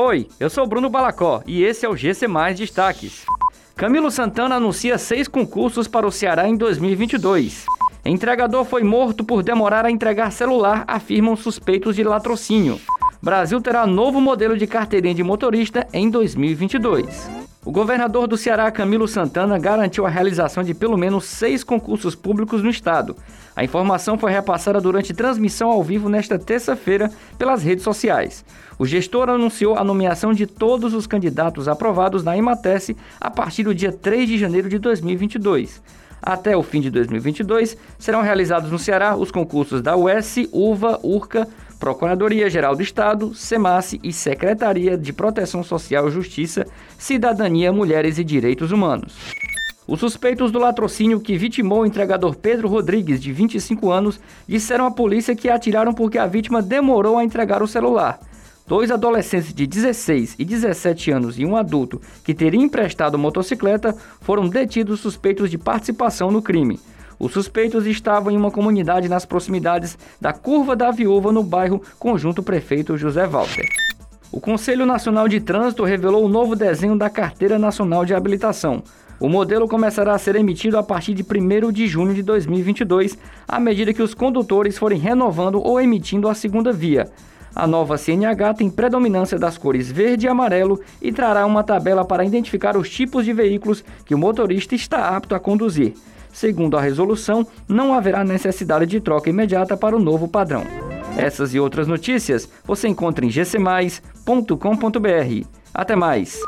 Oi, eu sou Bruno Balacó e esse é o GC Mais Destaques. Camilo Santana anuncia seis concursos para o Ceará em 2022. Entregador foi morto por demorar a entregar celular, afirmam suspeitos de latrocínio. Brasil terá novo modelo de carteirinha de motorista em 2022. O governador do Ceará, Camilo Santana, garantiu a realização de pelo menos seis concursos públicos no estado. A informação foi repassada durante transmissão ao vivo nesta terça-feira pelas redes sociais. O gestor anunciou a nomeação de todos os candidatos aprovados na Imatese a partir do dia 3 de janeiro de 2022. Até o fim de 2022, serão realizados no Ceará os concursos da UES, UVA, URCA, Procuradoria-Geral do Estado, SEMASSE e Secretaria de Proteção Social, Justiça, Cidadania, Mulheres e Direitos Humanos. Os suspeitos do latrocínio que vitimou o entregador Pedro Rodrigues, de 25 anos, disseram à polícia que atiraram porque a vítima demorou a entregar o celular. Dois adolescentes de 16 e 17 anos e um adulto que teria emprestado motocicleta foram detidos suspeitos de participação no crime. Os suspeitos estavam em uma comunidade nas proximidades da Curva da Viúva, no bairro Conjunto Prefeito José Walter. O Conselho Nacional de Trânsito revelou o novo desenho da Carteira Nacional de Habilitação. O modelo começará a ser emitido a partir de 1 de junho de 2022, à medida que os condutores forem renovando ou emitindo a segunda via. A nova CNH tem predominância das cores verde e amarelo e trará uma tabela para identificar os tipos de veículos que o motorista está apto a conduzir. Segundo a resolução, não haverá necessidade de troca imediata para o novo padrão. Essas e outras notícias você encontra em gcmais.com.br. Até mais!